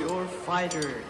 your fighter.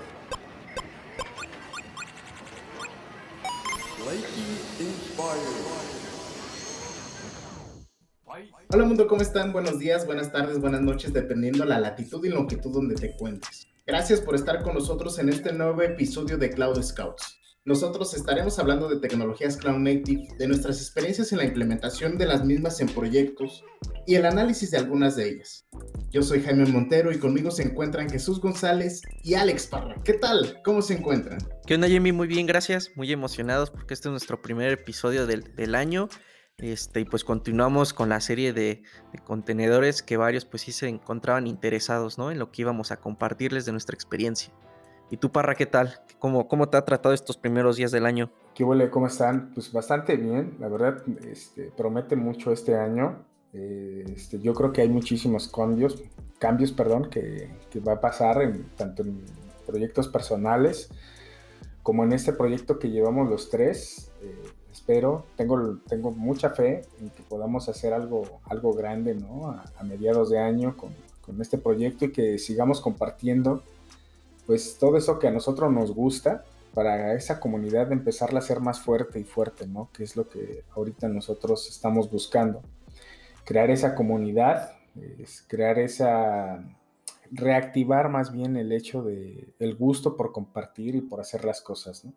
Hola mundo, ¿cómo están? Buenos días, buenas tardes, buenas noches, dependiendo la latitud y longitud donde te encuentres. Gracias por estar con nosotros en este nuevo episodio de Cloud Scouts. Nosotros estaremos hablando de tecnologías Cloud Native, de nuestras experiencias en la implementación de las mismas en proyectos y el análisis de algunas de ellas. Yo soy Jaime Montero y conmigo se encuentran Jesús González y Alex Parra. ¿Qué tal? ¿Cómo se encuentran? ¿Qué onda, Jamie? Muy bien, gracias. Muy emocionados porque este es nuestro primer episodio del, del año. Este, y pues continuamos con la serie de, de, contenedores que varios pues sí se encontraban interesados, ¿no? En lo que íbamos a compartirles de nuestra experiencia. ¿Y tú, Parra, qué tal? ¿Cómo, cómo te ha tratado estos primeros días del año? ¿Qué huele? ¿Cómo están? Pues bastante bien, la verdad, este, promete mucho este año. Eh, este, yo creo que hay muchísimos cambios, cambios, perdón, que, que, va a pasar en, tanto en proyectos personales como en este proyecto que llevamos los tres. Eh, espero, tengo, tengo mucha fe en que podamos hacer algo, algo grande, ¿no? A, a mediados de año con, con este proyecto y que sigamos compartiendo pues todo eso que a nosotros nos gusta para esa comunidad de empezarla a hacer más fuerte y fuerte, ¿no? Que es lo que ahorita nosotros estamos buscando. Crear esa comunidad, es crear esa reactivar más bien el hecho de el gusto por compartir y por hacer las cosas, ¿no?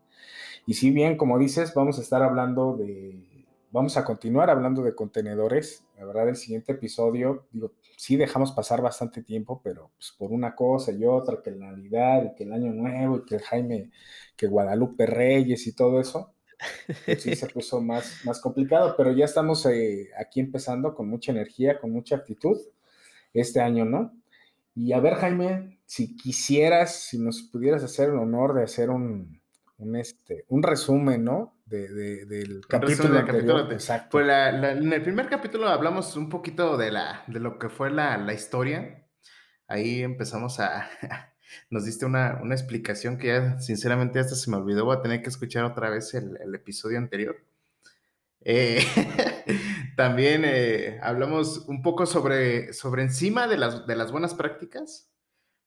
Y si bien, como dices, vamos a estar hablando de vamos a continuar hablando de contenedores. La verdad, el siguiente episodio, digo, sí dejamos pasar bastante tiempo, pero pues, por una cosa y otra, que la Navidad y que el Año Nuevo y que Jaime, que Guadalupe Reyes y todo eso, pues, sí se puso más, más complicado, pero ya estamos eh, aquí empezando con mucha energía, con mucha actitud este año, ¿no? Y a ver, Jaime, si quisieras, si nos pudieras hacer el honor de hacer un, un, este, un resumen, ¿no? De, de, del capítulo, del capítulo Exacto. Pues la, la, en el primer capítulo hablamos un poquito de, la, de lo que fue la, la historia. Ahí empezamos a... Nos diste una, una, explicación que ya, sinceramente, hasta se me olvidó. Voy a tener que escuchar otra vez el, el episodio anterior. Eh, también eh, hablamos un poco sobre, sobre encima de las, de las buenas prácticas,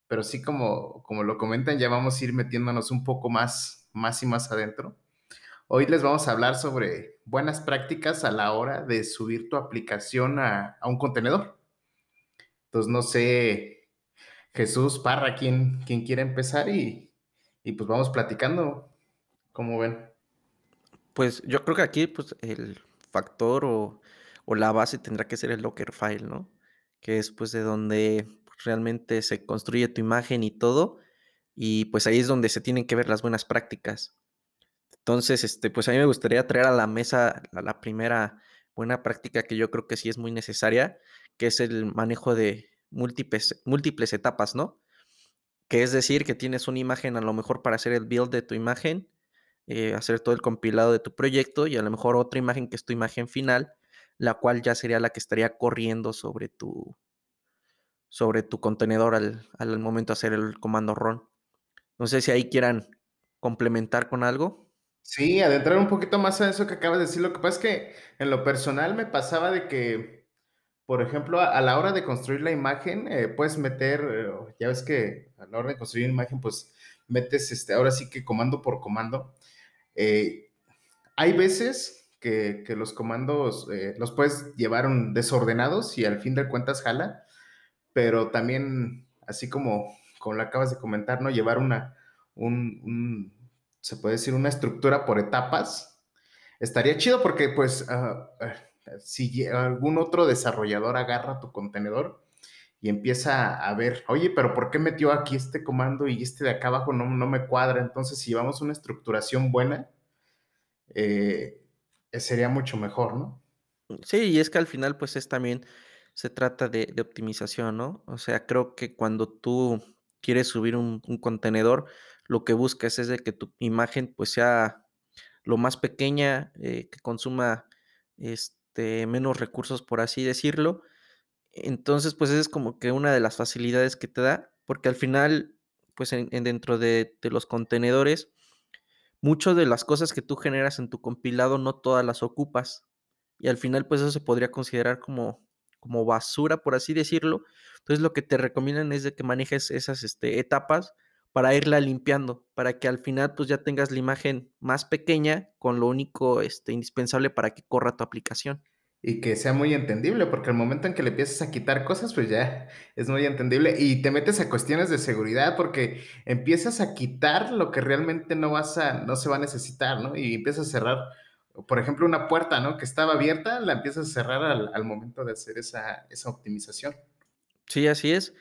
pero sí como, como lo comentan, ya vamos a ir metiéndonos un poco más, más y más adentro. Hoy les vamos a hablar sobre buenas prácticas a la hora de subir tu aplicación a, un contenedor. Entonces, no sé, Jesús, Parra, ¿quién, quién quiere empezar? Y, y, pues vamos platicando. ¿Cómo ven? Pues yo creo que aquí pues, el factor o, o la base tendrá que ser el Locker File, ¿no? Que es pues de donde realmente se construye tu imagen y todo. Y pues ahí es donde se tienen que ver las buenas prácticas. Entonces, este, pues a mí me gustaría traer a la mesa la, primera buena práctica que yo creo que sí es muy necesaria, que es el manejo de múltiples, múltiples etapas, ¿no? Que es decir, que tienes una imagen a lo mejor para hacer el build de tu imagen, eh, hacer todo el compilado de tu proyecto y a lo mejor otra imagen que es tu imagen final, la cual ya sería la que estaría corriendo sobre tu, sobre tu contenedor al, al momento de hacer el comando run. No sé si ahí quieran complementar con algo. Sí, adentrar un poquito más a eso que acabas de decir. Lo que pasa es que en lo personal me pasaba de que, por ejemplo, a, la hora de construir la imagen, eh, puedes meter, eh, ya ves que a la hora de construir imagen, pues metes, este, ahora sí que comando por comando. Eh, hay veces que, que los comandos los puedes llevar desordenados y al fin de cuentas jala, pero también, así como, como lo acabas de comentar, ¿no? Llevar una, un, se puede decir, una estructura por etapas, estaría chido porque pues uh, uh, si algún otro desarrollador agarra tu contenedor y empieza a ver, oye, pero ¿por qué metió aquí este comando y este de acá abajo no, no me cuadra? Entonces, si llevamos una estructuración buena, eh, sería mucho mejor, ¿no? Sí, y es que al final pues es también, se trata de optimización, ¿no? O sea, creo que cuando tú quieres subir un, contenedor, lo que buscas es de que tu imagen pues sea lo más pequeña, eh, que consuma este, menos recursos, por así decirlo. Entonces, pues esa es como que una de las facilidades que te da, porque al final, pues en, en dentro de, de, los contenedores, muchas de las cosas que tú generas en tu compilado no todas las ocupas. Y al final, pues eso se podría considerar como, como basura, por así decirlo. Entonces lo que te recomiendan es de que manejes esas este, etapas para irla limpiando, para que al final pues ya tengas la imagen más pequeña con lo único este, indispensable para que corra tu aplicación y que sea muy entendible, porque al momento en que le empiezas a quitar cosas, pues ya es muy entendible y te metes a cuestiones de seguridad porque empiezas a quitar lo que realmente no vas a, no se va a necesitar, ¿no? Y empiezas a cerrar, por ejemplo, una puerta, ¿no? Que estaba abierta, la empiezas a cerrar al, momento de hacer esa, esa optimización. Sí, así es.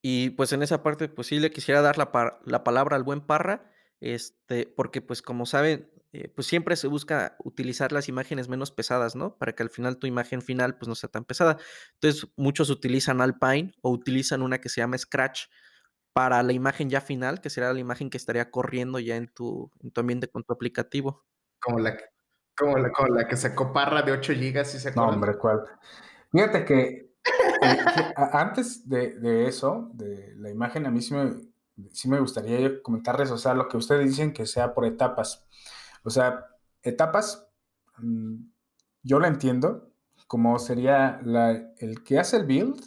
Y pues en esa parte, pues sí le quisiera dar la, la palabra al buen Parra, este, porque pues como saben, eh, pues siempre se busca utilizar las imágenes menos pesadas, ¿no? Para que al final tu imagen final pues no sea tan pesada. Entonces muchos utilizan Alpine o utilizan una que se llama Scratch para la imagen ya final, que será la imagen que estaría corriendo ya en tu, en tu ambiente con tu aplicativo. Como la, como la, como la que sacó Parra de 8 GB, ¿sí se? No, hombre, ¿cuál? Fíjate que eh, antes de, de, eso, de la imagen, a mí sí me, sí me gustaría comentarles, o sea, lo que ustedes dicen que sea por etapas. O sea, etapas, mm, yo lo entiendo como sería el que hace el build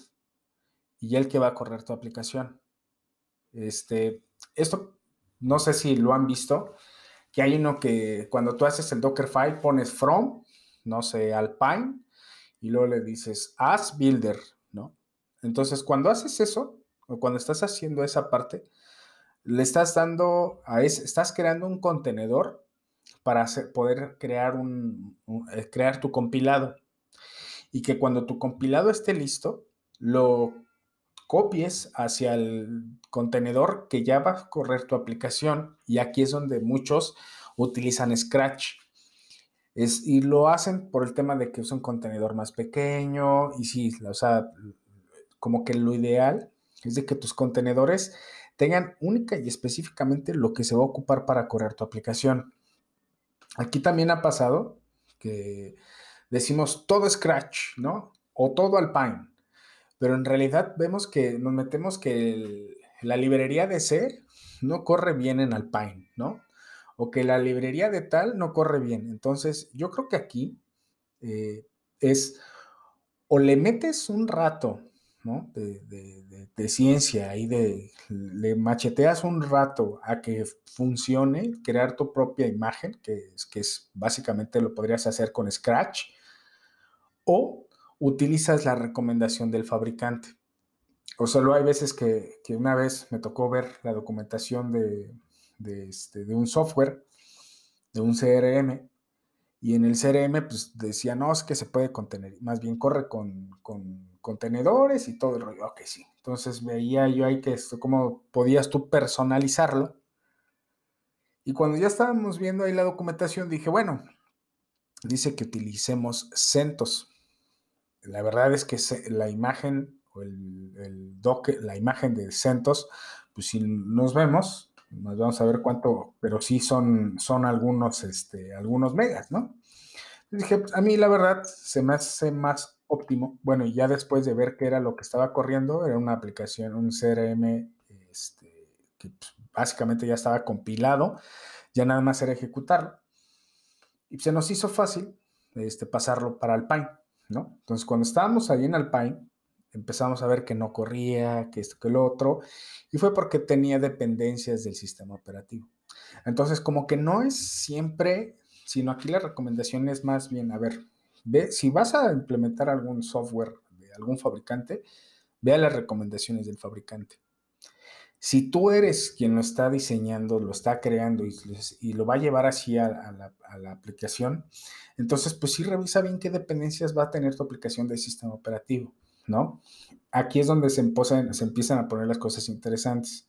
y el que va a correr tu aplicación. Este, esto no sé si lo han visto, que hay uno que cuando tú haces el Dockerfile pones from, no sé, Alpine, y luego le dices as builder, ¿no? Entonces, cuando haces eso, o cuando estás haciendo esa parte, le estás dando a estás creando un contenedor para poder crear, un, eh, crear tu compilado. Y que cuando tu compilado esté listo, lo copies hacia el contenedor que ya va a correr tu aplicación. Y aquí es donde muchos utilizan Scratch. Es, y lo hacen por el tema de que es un contenedor más pequeño. Y sí, o sea, como que lo ideal es de que tus contenedores tengan única y específicamente lo que se va a ocupar para correr tu aplicación. Aquí también ha pasado que decimos todo Scratch, ¿no? O todo Alpine. Pero en realidad vemos que nos metemos que la librería de C no corre bien en Alpine, ¿no? O que la librería de tal no corre bien. Entonces, yo creo que aquí eh, es o le metes un rato de, ciencia y de, le macheteas un rato a que funcione, crear tu propia imagen, que que es básicamente lo podrías hacer con Scratch, o utilizas la recomendación del fabricante. O solo hay veces que, una vez me tocó ver la documentación de, este, de un software, de un CRM, y en el CRM, pues decía, no, es que se puede contener, más bien corre con, contenedores y todo el rollo. Ok, sí. Entonces veía yo ahí que esto, cómo podías tú personalizarlo. Y cuando ya estábamos viendo ahí la documentación, dije, bueno, dice que utilicemos CentOS. La verdad es que la imagen o el, el la imagen de CentOS, pues si nos vemos, nos vamos a ver cuánto, pero sí son, son algunos, este, algunos megas, ¿no? dije, pues, a mí la verdad se me hace más óptimo. Bueno, y ya después de ver qué era lo que estaba corriendo, era una aplicación, un CRM este, que pues, básicamente ya estaba compilado, ya nada más era ejecutarlo. Y se nos hizo fácil este, pasarlo para Alpine, Entonces, cuando estábamos ahí en Alpine, empezamos a ver que no corría, que esto, que lo otro, y fue porque tenía dependencias del sistema operativo. Entonces, como que no es siempre, sino aquí la recomendación es más bien, a ver, ve, si vas a implementar algún software de algún fabricante, vea las recomendaciones del fabricante. Si tú eres quien lo está diseñando, lo está creando y, lo va a llevar así a, la, aplicación, entonces pues sí revisa bien qué dependencias va a tener tu aplicación del sistema operativo, ¿no? Aquí es donde se, empiezan a poner las cosas interesantes.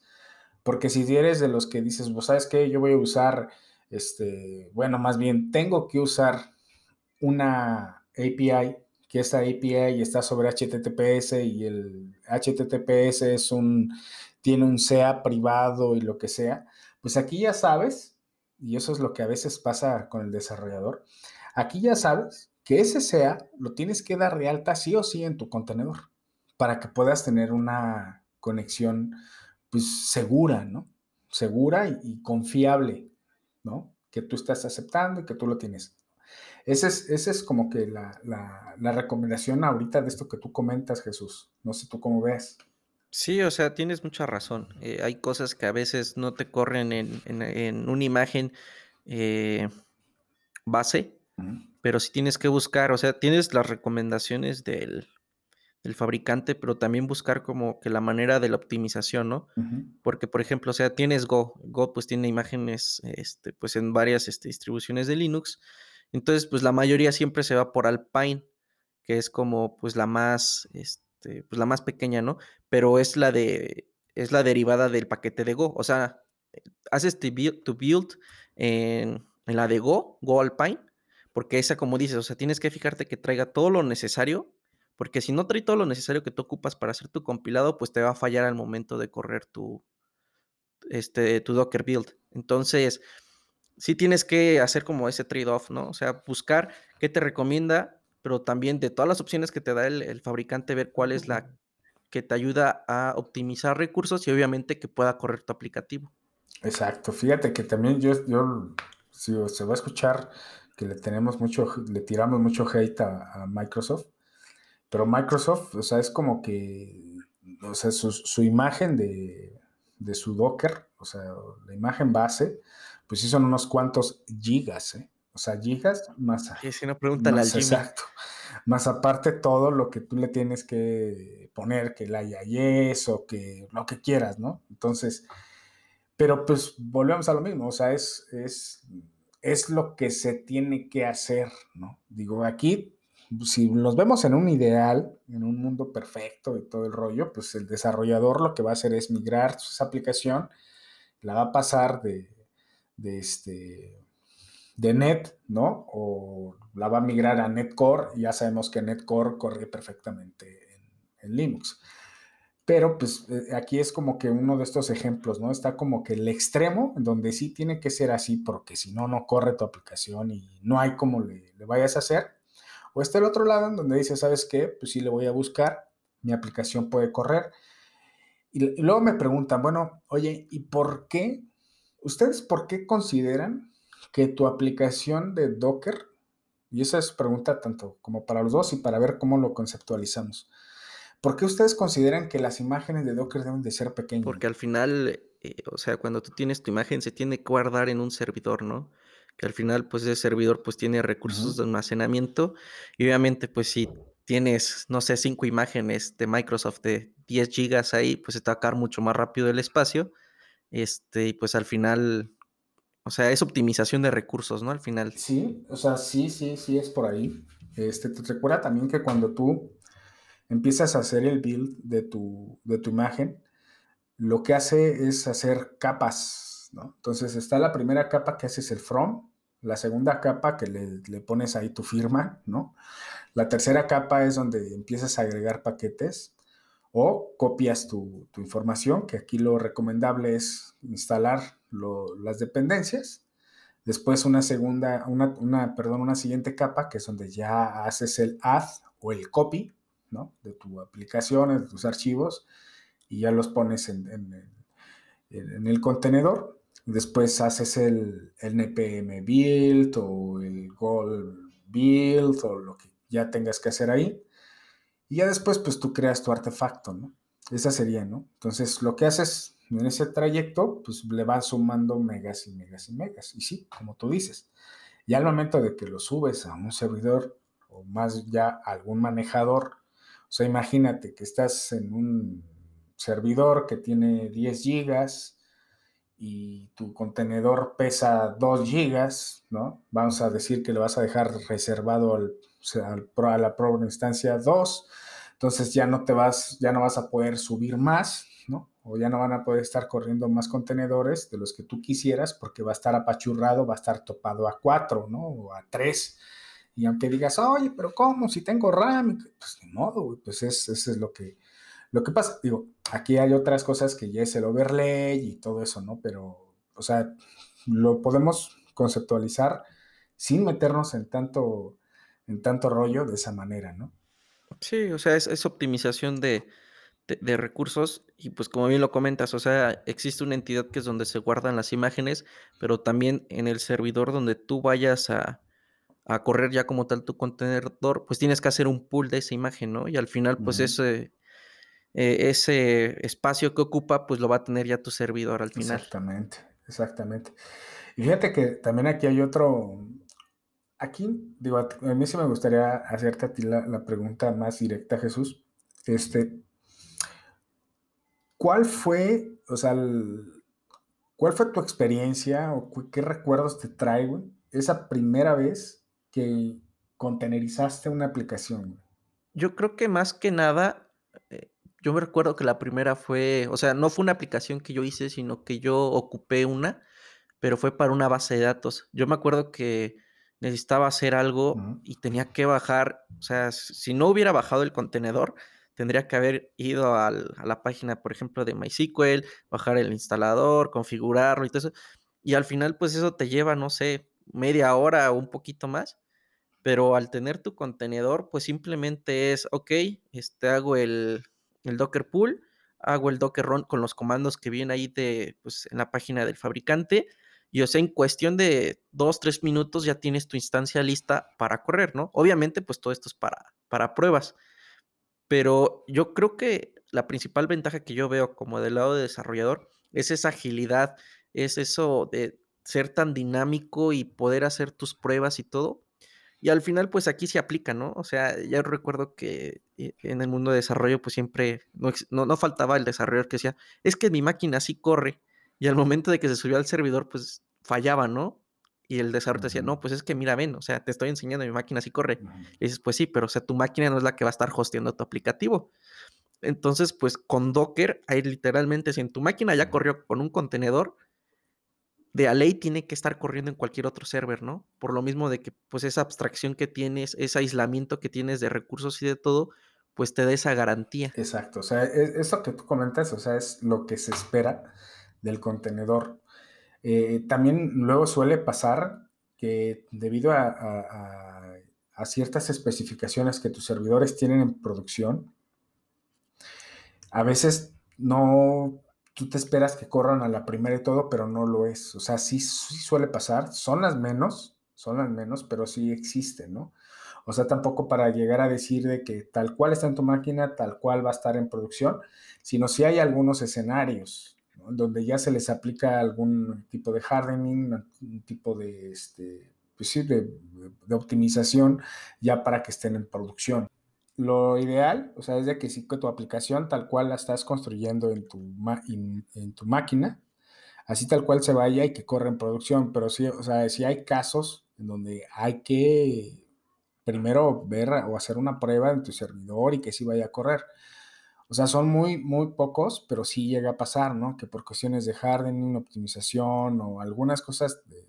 Porque si eres de los que dices, vos sabes qué, yo voy a usar, este, bueno, más bien tengo que usar una API, que esta API está sobre HTTPS y el HTTPS es un, tiene un SEA privado y lo que sea, pues aquí ya sabes, y eso es lo que a veces pasa con el desarrollador, aquí ya sabes que ese SEA lo tienes que dar de alta sí o sí en tu contenedor para que puedas tener una conexión pues segura, ¿no? Segura y, confiable, ¿no? Que tú estás aceptando y que tú lo tienes. Esa es, ese es como que la, la, la, recomendación ahorita de esto que tú comentas, Jesús. No sé tú cómo ves. Sí, o sea, tienes mucha razón. Eh, hay cosas que a veces no te corren en, en, en una imagen eh, base, pero sí tienes que buscar, o sea, tienes las recomendaciones del, del, fabricante, pero también buscar como que la manera de la optimización, ¿no? Porque, por ejemplo, o sea, tienes Go, Go pues tiene imágenes, este, pues en varias este, distribuciones de Linux, entonces, pues la mayoría siempre se va por Alpine, que es como, pues la más, este, pues la más pequeña, ¿no? Pero es la de, es la derivada del paquete de Go, o sea, haces tu build, en, la de Go, Go Alpine, porque esa, como dices, o sea, tienes que fijarte que traiga todo lo necesario, porque si no trae todo lo necesario que tú ocupas para hacer tu compilado, pues te va a fallar al momento de correr tu, este, tu Docker build. Entonces, sí tienes que hacer como ese trade-off, ¿no? O sea, buscar qué te recomienda, pero también de todas las opciones que te da el, el, fabricante, ver cuál es la que te ayuda a optimizar recursos y obviamente que pueda correr tu aplicativo. Exacto, fíjate que también yo, yo si se va a escuchar que le tenemos mucho, le tiramos mucho hate a, a Microsoft, pero Microsoft, o sea, es como que, o sea, su, su imagen de, de, su Docker, o sea, la imagen base, pues sí son unos cuantos gigas, ¿eh? O sea, gigas más... Sí, si no, pregúntale más, al Jimmy. Exacto. Más aparte todo lo que tú le tienes que poner, que la IIS o que lo que quieras, ¿no? Entonces, pero pues volvemos a lo mismo, o sea, es, es, es lo que se tiene que hacer, ¿no? Digo, aquí, si nos vemos en un ideal, en un mundo perfecto y todo el rollo, pues el desarrollador lo que va a hacer es migrar esa aplicación, la va a pasar de, de este de Net, ¿no? O la va a migrar a Netcore y ya sabemos que Netcore corre perfectamente en, Linux. Pero pues aquí es como que uno de estos ejemplos, ¿no? Está como que el extremo, donde sí tiene que ser así, porque si no, no corre tu aplicación y no hay como le, vayas a hacer. O está el otro lado, en donde dice, ¿sabes qué? Pues sí le voy a buscar, mi aplicación puede correr. Y luego me preguntan, bueno, oye, ¿y por qué? ¿Ustedes por qué consideran que tu aplicación de Docker, y esa es pregunta tanto como para los dos y para ver cómo lo conceptualizamos, ¿por qué ustedes consideran que las imágenes de Docker deben de ser pequeñas? Porque al final, eh, o sea, cuando tú tienes tu imagen se tiene que guardar en un servidor, ¿no? Que al final, pues ese servidor pues tiene recursos uh -huh. de almacenamiento y obviamente pues si tienes, no sé, cinco imágenes de Microsoft de 10 gigas ahí, pues se te va a acabar mucho más rápido el espacio. Este, y pues al final, o sea, es optimización de recursos, ¿no? Al final. Sí, o sea, sí, sí, sí, es por ahí. Este, te recuerda también que cuando tú empiezas a hacer el build de tu, de tu imagen, lo que hace es hacer capas, ¿no? Entonces está la primera capa que haces el from, la segunda capa que le, le pones ahí tu firma, ¿no? La tercera capa es donde empiezas a agregar paquetes o copias tu, tu, información, que aquí lo recomendable es instalar las dependencias. Después una segunda, una, una, perdón, una siguiente capa, que es donde ya haces el add o el copy, ¿no? De tu aplicación, de tus archivos, y ya los pones en, en, en el contenedor. Después haces el, el, npm build o el goal build o lo que ya tengas que hacer ahí. Y ya después, pues tú creas tu artefacto, ¿no? Esa sería, ¿no? Entonces, lo que haces en ese trayecto, pues le vas sumando megas y megas y megas. Y sí, como tú dices, ya al momento de que lo subes a un servidor o más ya algún manejador, o sea, imagínate que estás en un servidor que tiene 10 gigas y tu contenedor pesa 2 gigas, ¿no? Vamos a decir que le vas a dejar reservado al, a la prueba instancia 2, entonces ya no te vas, ya no vas a poder subir más, ¿no? O ya no van a poder estar corriendo más contenedores de los que tú quisieras porque va a estar apachurrado, va a estar topado a 4, ¿no? O a 3. Y aunque digas, oye, pero ¿cómo? Si tengo RAM, pues de modo, pues es, eso es lo que, lo que pasa. Digo, aquí hay otras cosas que ya es el overlay y todo eso, ¿no? Pero, o sea, lo podemos conceptualizar sin meternos en tanto, en tanto rollo de esa manera, ¿no? Sí, o sea, es, es optimización de, de, de, recursos y pues como bien lo comentas, o sea, existe una entidad que es donde se guardan las imágenes, pero también en el servidor donde tú vayas a, a correr ya como tal tu contenedor, pues tienes que hacer un pool de esa imagen, ¿no? Y al final, pues ese, eh, ese espacio que ocupa, pues lo va a tener ya tu servidor al final. Exactamente, exactamente. Y fíjate que también aquí hay otro, aquí, digo, a mí sí me gustaría hacerte a ti la, la pregunta más directa, Jesús. Este, ¿cuál fue, o sea, el- cuál fue tu experiencia o cu- qué recuerdos te trae, güey, esa primera vez que contenerizaste una aplicación? Yo creo que más que nada, yo me recuerdo que la primera fue, o sea, no fue una aplicación que yo hice, sino que yo ocupé una, pero fue para una base de datos. Yo me acuerdo que necesitaba hacer algo y tenía que bajar, o sea, si no hubiera bajado el contenedor, tendría que haber ido al- a la página, por ejemplo, de MySQL, bajar el instalador, configurarlo y todo eso. Y al final, pues eso te lleva, no sé, media hora o un poquito más. Pero al tener tu contenedor, pues simplemente es, ok, este, hago el, el Docker pool, hago el Docker run con los comandos que vienen ahí de, pues, en la página del fabricante. Y o sea, en cuestión de dos, tres minutos ya tienes tu instancia lista para correr, ¿no? Obviamente, pues todo esto es para, para pruebas. Pero yo creo que la principal ventaja que yo veo como del lado de desarrollador es esa agilidad, es eso de ser tan dinámico y poder hacer tus pruebas y todo. Y al final, pues aquí se aplica, ¿no? O sea, ya recuerdo que eh, en el mundo de desarrollo, pues siempre no, no, no faltaba el desarrollador que decía, es que mi máquina sí corre. Y al momento de que se subió al servidor, pues fallaba, ¿no? Y el desarrollador te decía, no, pues es que mira, ven, o sea, te estoy enseñando mi máquina sí corre. Y dices, pues sí, pero o sea, tu máquina no es la que va a estar hosteando tu aplicativo. Entonces, pues con Docker, ahí literalmente, si en tu máquina ya corrió con un contenedor, de a ley tiene que estar corriendo en cualquier otro server, ¿no? Por lo mismo de que, pues, esa abstracción que tienes, ese aislamiento que tienes de recursos y de todo, pues te da esa garantía. Exacto, o sea, es- eso que tú comentas, o sea, es lo que se espera del contenedor. Eh, también luego suele pasar que debido a ciertas especificaciones que tus servidores tienen en producción, a veces no, tú te esperas que corran a la primera y todo, pero no lo es. O sea, sí, sí suele pasar, son las menos, son las menos, pero sí existen, ¿no? O sea, tampoco para llegar a decir de que tal cual está en tu máquina, tal cual va a estar en producción, sino si hay algunos escenarios donde ya se les aplica algún tipo de hardening, un tipo de, este, pues de optimización ya para que estén en producción. Lo ideal, o sea, es de que que tu aplicación tal cual la estás construyendo en tu, en, tu máquina, así tal cual se vaya y que corra en producción, pero sí, o sea, sí hay casos en donde hay que primero ver o hacer una prueba en tu servidor y que sí vaya a correr. O sea, son muy, muy pocos, pero sí llega a pasar, ¿no? Que por cuestiones de hardening, optimización o algunas cosas de-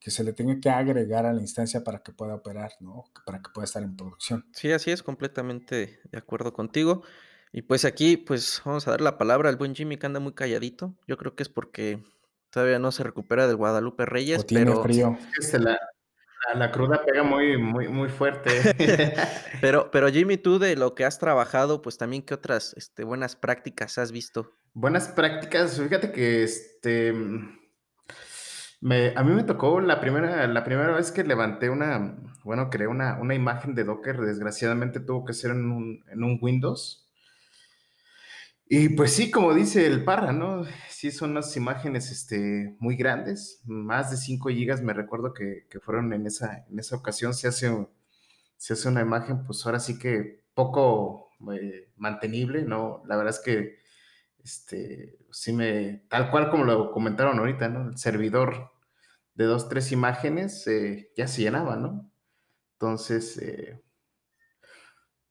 que se le tenga que agregar a la instancia para que pueda operar, ¿no? Para que pueda estar en producción. Sí, así es, completamente de acuerdo contigo. Y pues aquí, pues vamos a dar la palabra al buen Jimmy que anda muy calladito. Yo creo que es porque todavía no se recupera del Guadalupe O Reyes, tiene pero, frío. La, la, la cruda pega muy, muy, muy fuerte. pero, pero Jimmy, tú de lo que has trabajado, pues también qué otras este, buenas prácticas has visto. Buenas prácticas. Fíjate que este. Me, a mí me tocó la primera, la primera vez que levanté una, bueno, creé una, una imagen de Docker, desgraciadamente tuvo que ser en un, en un Windows. Y pues sí, como dice el Parra, ¿no? Sí, son unas imágenes este, muy grandes, más de 5 gigas, me recuerdo que, que fueron en esa, en esa ocasión, se hace, se hace una imagen, pues ahora sí que poco eh, mantenible, ¿no? La verdad es que, este, me, tal cual como lo comentaron ahorita, ¿no? El servidor de dos, tres imágenes eh, ya se llenaba, ¿no? Entonces, eh,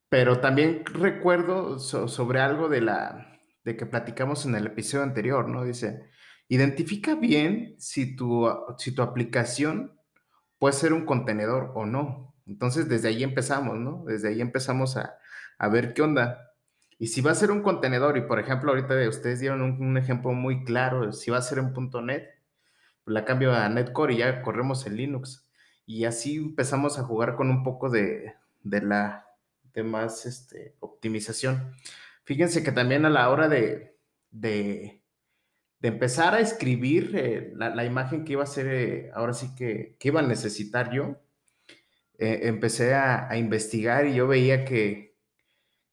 pero también recuerdo so- sobre algo de la de que platicamos en el episodio anterior, ¿no? Dice, identifica bien si tu, si tu aplicación puede ser un contenedor o no. Entonces, desde ahí empezamos, ¿no? Desde ahí empezamos a, a ver qué onda. Y si va a ser un contenedor, y por ejemplo, ahorita ustedes dieron un, ejemplo muy claro, si va a ser un .NET, la cambio a Netcore y ya corremos en Linux. Y así empezamos a jugar con un poco de, de la de más este, optimización. Fíjense que también a la hora de, de, de empezar a escribir eh, la, la, imagen que iba a ser, eh, ahora sí que, que iba a necesitar yo, eh, empecé a, investigar y yo veía que,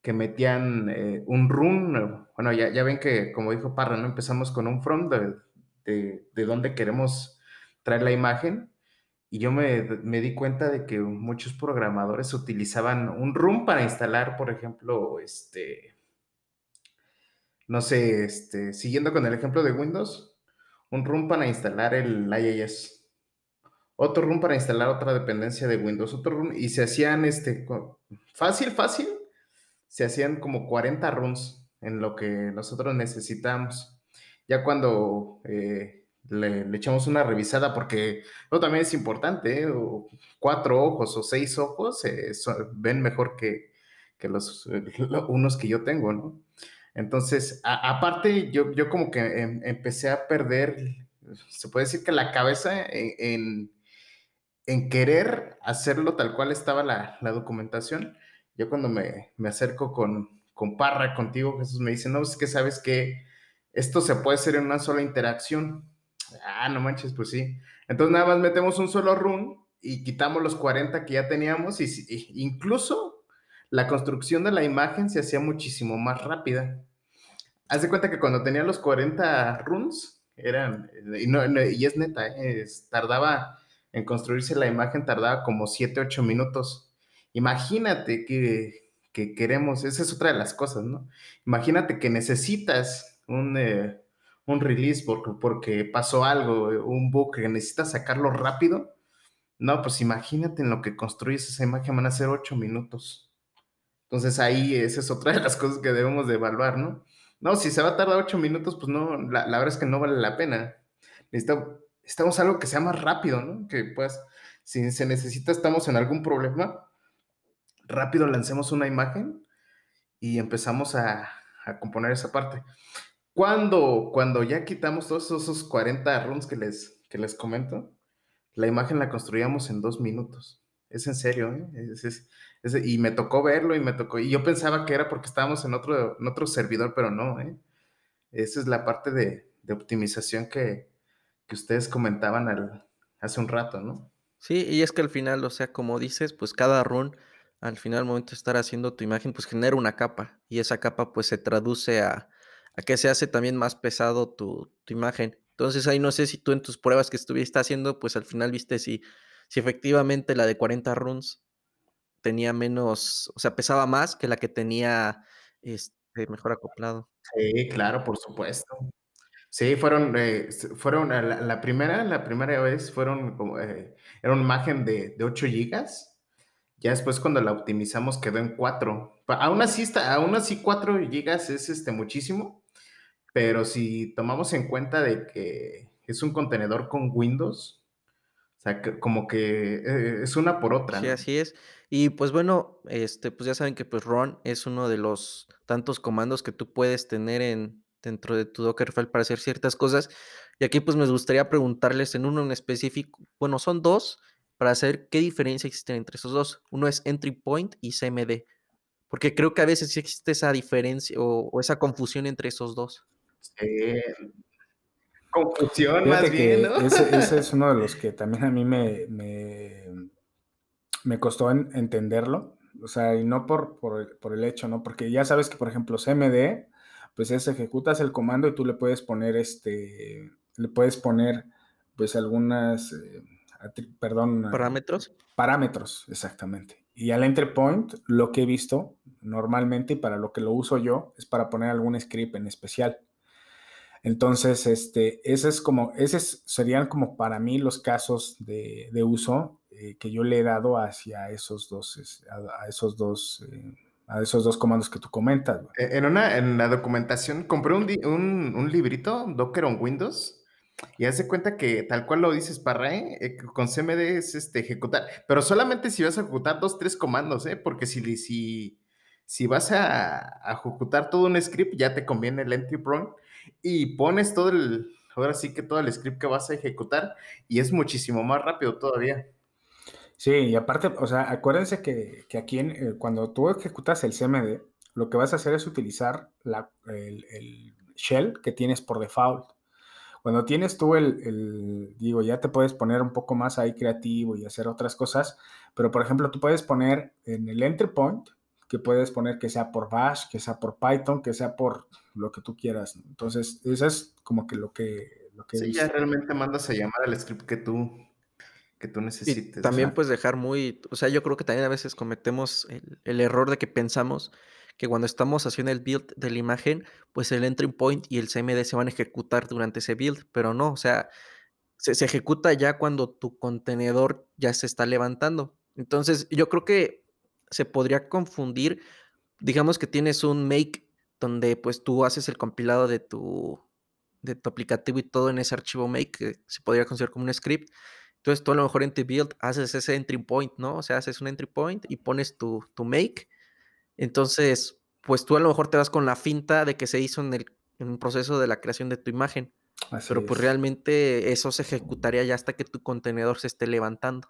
que metían eh, un run, bueno, ya, ya ven que, como dijo Parra, ¿no? Empezamos con un front de, de, de dónde queremos traer la imagen. Y yo me, me, di cuenta de que muchos programadores utilizaban un room para instalar, por ejemplo, este, no sé, este, siguiendo con el ejemplo de Windows, un room para instalar el IIS, otro room para instalar otra dependencia de Windows, otro room, y se hacían, este, fácil, fácil, se hacían como 40 rooms en lo que nosotros necesitamos. Ya cuando eh, le, echamos una revisada porque no también es importante, ¿eh? cuatro ojos o seis ojos eh, ven mejor que, que los, unos que yo tengo, ¿no? Entonces, aparte, yo, yo como que em, empecé a perder, se puede decir que la cabeza en, en, querer hacerlo tal cual estaba la, la documentación. Yo cuando me, me acerco con, con Parra, contigo, Jesús, me dice, no, es que sabes que esto se puede hacer en una sola interacción Ah, no manches, pues sí. Entonces nada más metemos un solo run y quitamos los 40 que ya teníamos y, incluso la construcción de la imagen se hacía muchísimo más rápida. Haz de cuenta que cuando tenía los 40 runs, eran, y, no, y es neta, tardaba en construirse la imagen, tardaba como 7, 8 minutos. Imagínate que, que, queremos, esa es otra de las cosas, ¿no? Imagínate que necesitas un, eh, un release porque, porque pasó algo, un bug que necesitas sacarlo rápido, no, pues imagínate en lo que construyes esa imagen, van a ser ocho minutos. Entonces ahí esa es otra de las cosas que debemos de evaluar, ¿no? No, si se va a tardar ocho minutos, pues no, la, verdad es que no vale la pena. Necesitamos, necesitamos algo que sea más rápido, ¿no? Que pues, si se necesita, estamos en algún problema, rápido lancemos una imagen y empezamos a, a componer esa parte. Cuando, cuando ya quitamos todos esos 40 runs que les, que les comento, la imagen la construíamos en dos minutos. Es en serio, ¿eh? y me tocó verlo y me tocó. Y yo pensaba que era porque estábamos en otro, en otro servidor, pero no, ¿eh? Esa es la parte de, de optimización que, que, ustedes comentaban al, hace un rato, ¿no? Sí, y es que al final, o sea, como dices, pues cada run, al final, al momento de estar haciendo tu imagen, pues genera una capa. Y esa capa, pues se traduce a a que se hace también más pesado tu, imagen. Entonces ahí no sé si tú en tus pruebas que estuviste haciendo, pues al final viste si, si efectivamente la de 40 runs tenía menos, o sea, pesaba más que la que tenía este, mejor acoplado. Sí, claro, por supuesto. Sí, fueron, eh, fueron la, primera, la primera vez fueron como, eh, era una imagen de, de 8 gigas. Ya después cuando la optimizamos quedó en 4. Aún así, está, aún así 4 gigas es este, muchísimo pero si tomamos en cuenta de que es un contenedor con Windows, o sea, como que eh, es una por otra. Sí, así es. Y pues bueno, este, pues ya saben que pues run es uno de los tantos comandos que tú puedes tener en, dentro de tu Dockerfile para hacer ciertas cosas. Y aquí pues me gustaría preguntarles en uno en específico, bueno, son dos, para saber qué diferencia existe entre esos dos. Uno es entry point y CMD, porque creo que a veces sí existe esa diferencia o esa confusión entre esos dos. Confusión más bien, ¿no? Ese, es uno de los que también a mí me, me, costó entenderlo. O sea, y no por, por, el hecho, ¿no? Porque ya sabes que, por ejemplo, CMD, pues es ejecutas el comando y tú le puedes poner este, le puedes poner, pues algunas, eh, perdón. Parámetros. Parámetros, exactamente. Y al entry point, lo que he visto normalmente y para lo que lo uso yo es para poner algún script en especial. Entonces, este, ese es como, esos serían como para mí los casos de, uso eh, que yo le he dado hacia esos dos, a, esos dos, eh, a esos dos comandos que tú comentas. En una, en la documentación, compré un, un, librito, Docker on Windows, y hace cuenta que tal cual lo dices, para eh, con CMD es este, ejecutar, pero solamente si vas a ejecutar dos, tres comandos, ¿eh? Porque si, si, si vas a, a, ejecutar todo un script, ya te conviene el entry point y pones todo el, ahora sí que todo el script que vas a ejecutar y es muchísimo más rápido todavía. Sí, y aparte, o sea, acuérdense que, aquí eh, cuando tú ejecutas el CMD, lo que vas a hacer es utilizar la, el, shell que tienes por default. Cuando tienes tú el, digo, ya te puedes poner un poco más ahí creativo y hacer otras cosas, pero por ejemplo, tú puedes poner en el entry point, que puedes poner que sea por Bash, que sea por Python, que sea por lo que tú quieras. Entonces, eso es como que lo que... Lo que sí, ya realmente mandas a llamar al script que tú, que tú necesites. también puedes dejar muy, o sea, yo creo que también a veces cometemos el, el error de que pensamos que cuando estamos haciendo el build de la imagen, pues el entry point y el CMD se van a ejecutar durante ese build, pero no, o sea, se, ejecuta ya cuando tu contenedor ya se está levantando. Entonces, yo creo que se podría confundir, digamos que tienes un make donde pues tú haces el compilado de tu, de tu aplicativo y todo en ese archivo make, que se podría considerar como un script. Entonces, tú a lo mejor en tu build haces ese entry point, ¿no? O sea, haces un entry point y pones tu, tu make entonces, pues tú a lo mejor te vas con la finta de que se hizo en el, en proceso de la creación de tu imagen. pero pues realmente eso se ejecutaría ya hasta que tu contenedor se esté levantando.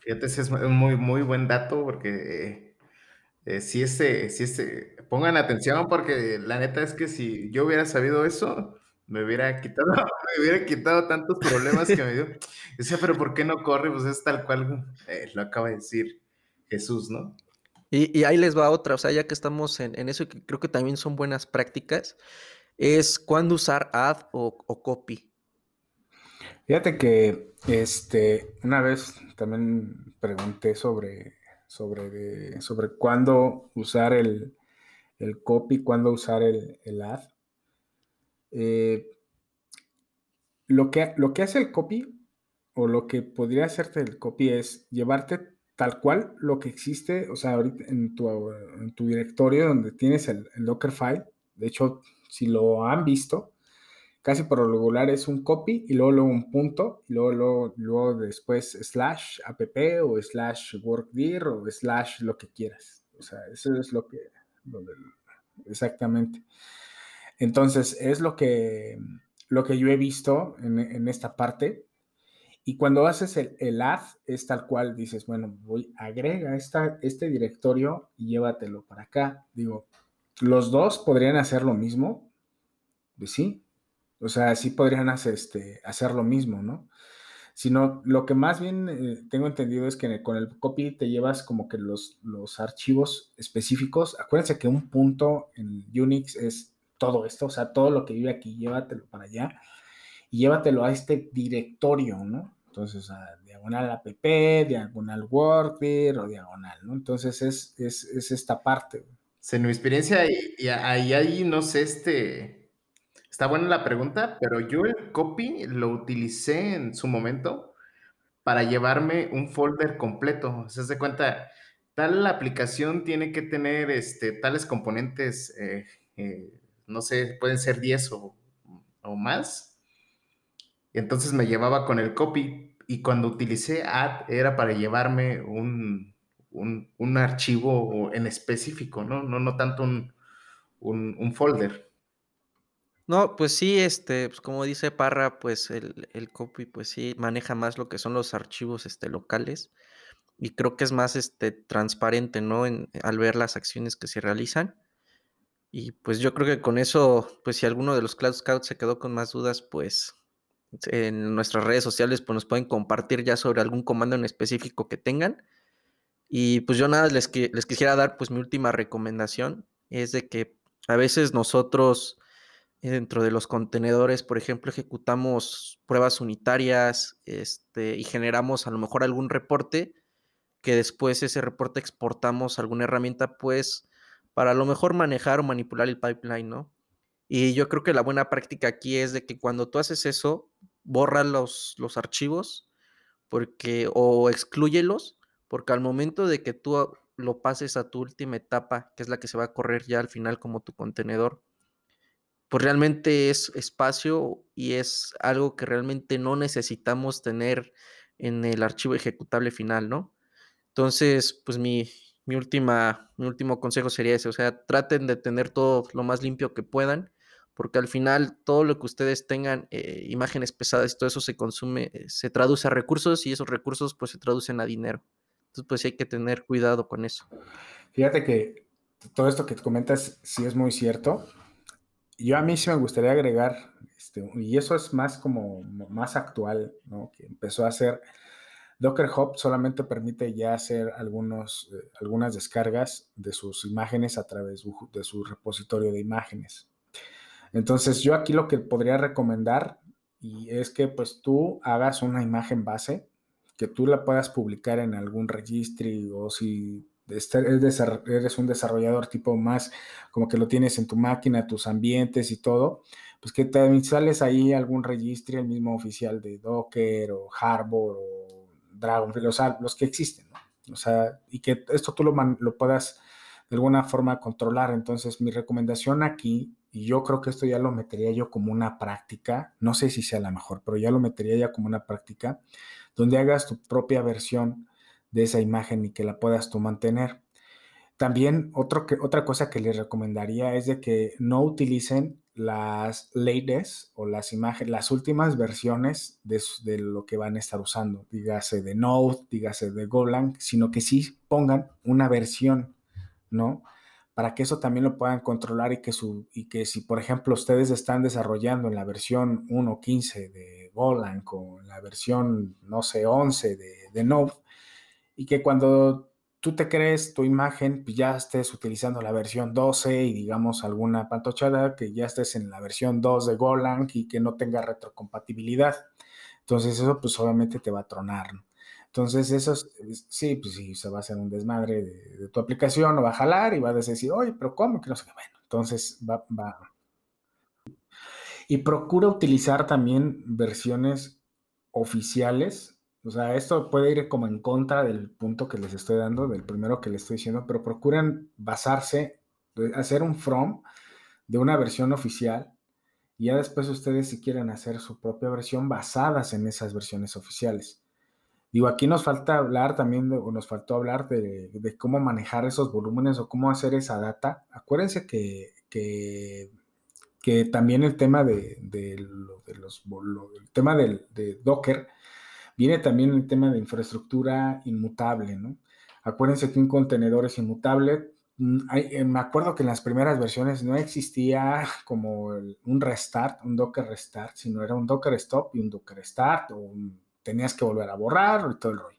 Fíjate, ese es un muy, muy buen dato porque eh, si ese, si ese, pongan atención porque la neta es que si yo hubiera sabido eso, me hubiera quitado, me hubiera quitado tantos problemas que me dio. Decía, pero ¿por qué no corre? Pues es tal cual eh, lo acaba de decir Jesús, ¿no? Y, ahí les va otra, o sea, ya que estamos en, eso, que creo que también son buenas prácticas, es cuándo usar ad o, copy. Fíjate que este, una vez también pregunté sobre, sobre, sobre cuándo usar el, copy, cuándo usar el, ad. Eh, lo, que, lo que hace el copy o lo que podría hacerte el copy es llevarte tal cual lo que existe, o sea, ahorita en tu, en tu directorio donde tienes el, el, Dockerfile, de hecho, si lo han visto, casi por lo regular es un copy y luego, luego un punto, y luego, luego, después slash app o slash workdir o slash lo que quieras. O sea, eso es lo que, exactamente. Entonces, es lo que, lo que yo he visto en, en esta parte y cuando haces el, add, es tal cual, dices, bueno, voy, agrega esta, este directorio y llévatelo para acá. Digo, los dos podrían hacer lo mismo, pues sí. O sea, sí podrían hacer, este, hacer lo mismo, ¿no? Sino lo que más bien eh, tengo entendido es que con el copy te llevas como que los, los archivos específicos. Acuérdense que un punto en Unix es todo esto, o sea, todo lo que vive aquí, llévatelo para allá y llévatelo a este directorio, ¿no? Entonces, a diagonal app, diagonal workdir o diagonal, ¿no? Entonces, es, es, esta parte. En mi experiencia, y, ahí, ahí, no sé, este, está buena la pregunta, pero yo el copy lo utilicé en su momento para llevarme un folder completo. Se hace cuenta, tal aplicación tiene que tener este, tales componentes, eh, eh, no sé, pueden ser 10 o, o más entonces me llevaba con el copy y cuando utilicé add era para llevarme un, archivo en específico, ¿no? No, no tanto un, folder. No, pues sí, este, pues como dice Parra, pues el, copy, pues sí, maneja más lo que son los archivos este, locales y creo que es más este, transparente, ¿no? En, al ver las acciones que se realizan. Y pues yo creo que con eso, pues si alguno de los Cloud Scouts se quedó con más dudas, pues en nuestras redes sociales pues nos pueden compartir ya sobre algún comando en específico que tengan. Y pues yo nada les, les quisiera dar pues mi última recomendación es de que a veces nosotros dentro de los contenedores, por ejemplo, ejecutamos pruebas unitarias este, y generamos a lo mejor algún reporte que después ese reporte exportamos a alguna herramienta pues para a lo mejor manejar o manipular el pipeline, ¿no? Y yo creo que la buena práctica aquí es de que cuando tú haces eso, borra los, los archivos porque, o excluyelos, porque al momento de que tú lo pases a tu última etapa, que es la que se va a correr ya al final como tu contenedor, pues realmente es espacio y es algo que realmente no necesitamos tener en el archivo ejecutable final, ¿no? Entonces, pues mi, mi, última, mi último consejo sería ese, o sea, traten de tener todo lo más limpio que puedan porque al final todo lo que ustedes tengan, eh, imágenes pesadas, todo eso se consume, eh, se traduce a recursos y esos recursos pues se traducen a dinero. Entonces pues hay que tener cuidado con eso. Fíjate que todo esto que comentas sí es muy cierto. Yo a mí sí me gustaría agregar Este, y eso es más como más actual, ¿no? Que empezó a hacer Docker Hub solamente permite ya hacer algunos, eh, algunas descargas de sus imágenes a través de su repositorio de imágenes. Entonces yo aquí lo que podría recomendar y es que pues tú hagas una imagen base, que tú la puedas publicar en algún registro o si eres un desarrollador tipo más como que lo tienes en tu máquina, tus ambientes y todo, pues que te instales ahí algún registro, el mismo oficial de Docker o Harbor o Dragonfly, o sea, los que existen, ¿no? O sea, y que esto tú lo, lo puedas de alguna forma controlar. Entonces, mi recomendación aquí, y yo creo que esto ya lo metería yo como una práctica, no sé si sea la mejor, pero ya lo metería ya como una práctica, donde hagas tu propia versión de esa imagen y que la puedas tú mantener. También otro que, otra cosa que les recomendaría es de que no utilicen las latest o las imágenes, las últimas versiones de, de, lo que van a estar usando, dígase de Node, dígase de Golang, sino que sí pongan una versión, ¿no? Para que eso también lo puedan controlar y que, su, y que si, por ejemplo, ustedes están desarrollando en la versión 1.15 de Golang o en la versión, no sé, 11 de, de y que cuando tú te crees tu imagen, pues ya estés utilizando la versión 12 y digamos alguna pantochada, que ya estés en la versión 2 de Golang y que no tenga retrocompatibilidad. Entonces eso pues obviamente te va a tronar. Entonces eso sí, pues sí, se va a hacer un desmadre de, tu aplicación, o va a jalar y va a decir, oye, pero ¿cómo? Que no sé qué. Bueno, entonces va, va. Y procura utilizar también versiones oficiales o sea, esto puede ir como en contra del punto que les estoy dando, del primero que les estoy diciendo, pero procuren basarse, hacer un from de una versión oficial y ya después ustedes si quieren hacer su propia versión basadas en esas versiones oficiales. Digo, aquí nos falta hablar también, o nos faltó hablar de, cómo manejar esos volúmenes o cómo hacer esa data. Acuérdense que, que, también el tema de, los, el tema de Docker Viene también el tema de infraestructura inmutable, ¿no? Acuérdense que un contenedor es inmutable. Mm, eh, me acuerdo que en las primeras versiones no existía como un restart, un Docker restart, sino era un Docker stop y un Docker start, o tenías que volver a borrar y todo el rollo.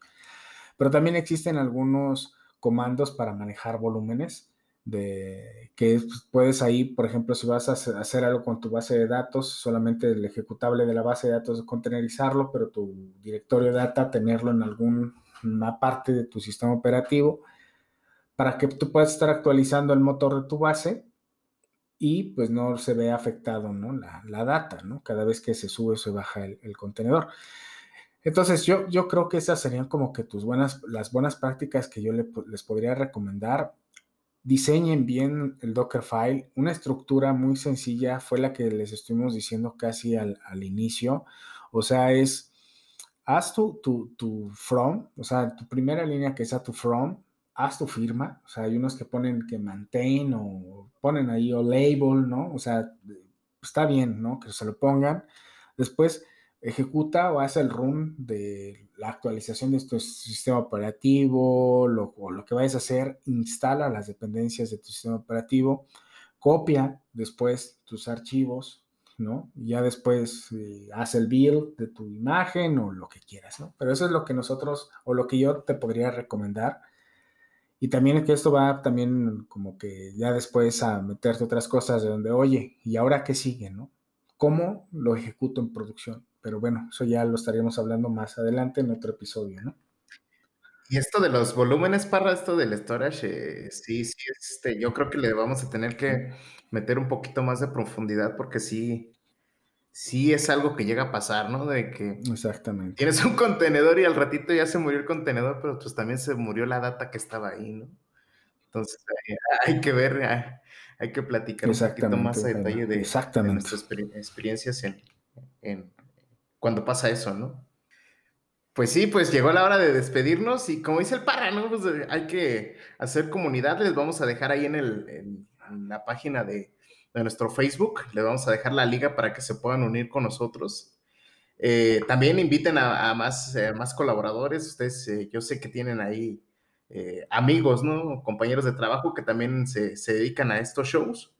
Pero también existen algunos comandos para manejar volúmenes de que pues, puedes ahí, por ejemplo, si vas a hacer algo con tu base de datos, solamente el ejecutable de la base de datos contenerizarlo, pero tu directorio data tenerlo en alguna parte de tu sistema operativo para que tú puedas estar actualizando el motor de tu base y pues no se vea afectado ¿no? la, data, ¿no? Cada vez que se sube o se baja el, contenedor. Entonces, yo, yo creo que esas serían como que tus buenas, las buenas prácticas que yo les podría recomendar diseñen bien el Dockerfile. Una estructura muy sencilla fue la que les estuvimos diciendo casi al, inicio. O sea, es, haz tu, tu, from, o sea, tu primera línea que sea tu from, haz tu firma. O sea, hay unos que ponen que maintain o ponen ahí o label, ¿no? O sea, está bien, ¿no? Que se lo pongan. Después, ejecuta o hace el run de la actualización de tu sistema operativo, lo, o lo que vayas a hacer, instala las dependencias de tu sistema operativo, copia después tus archivos, ¿no? Y ya después eh, hace el build de tu imagen o lo que quieras, ¿no? Pero eso es lo que nosotros, o lo que yo te podría recomendar. Y también que esto va también como que ya después a meterte otras cosas de donde, oye, ¿y ahora qué sigue, no? ¿Cómo lo ejecuto en producción? Pero bueno, eso ya lo estaríamos hablando más adelante en otro episodio, ¿no? Y esto de los volúmenes para esto del storage, eh, sí, sí, este, yo creo que le vamos a tener que meter un poquito más de profundidad porque sí, sí es algo que llega a pasar, ¿no? De que Exactamente. tienes un contenedor y al ratito ya se murió el contenedor, pero pues también se murió la data que estaba ahí, ¿no? Entonces hay, que ver, hay, que platicar un poquito más a detalle de, nuestras experiencias en cuando pasa eso, ¿no? Pues sí, pues llegó la hora de despedirnos y como dice el parra, ¿no? Pues eh, hay que hacer comunidad, les vamos a dejar ahí en, el, la página de, nuestro Facebook, les vamos a dejar la liga para que se puedan unir con nosotros. Eh, también inviten a, más, eh, más colaboradores, ustedes yo sé que tienen ahí amigos, ¿no? Compañeros de trabajo que también se, se dedican a estos shows.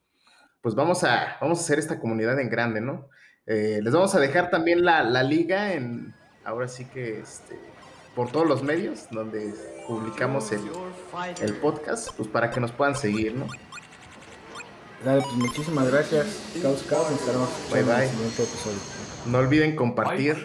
Pues vamos a, vamos a hacer esta comunidad en grande, ¿no? Eh, les vamos a dejar también la, la, liga en, ahora sí que este, por todos los medios donde publicamos el, el podcast, pues para que nos puedan seguir, ¿no? Dale, pues muchísimas gracias. Caos, caos, nos estaremos bye, bye. No olviden compartir.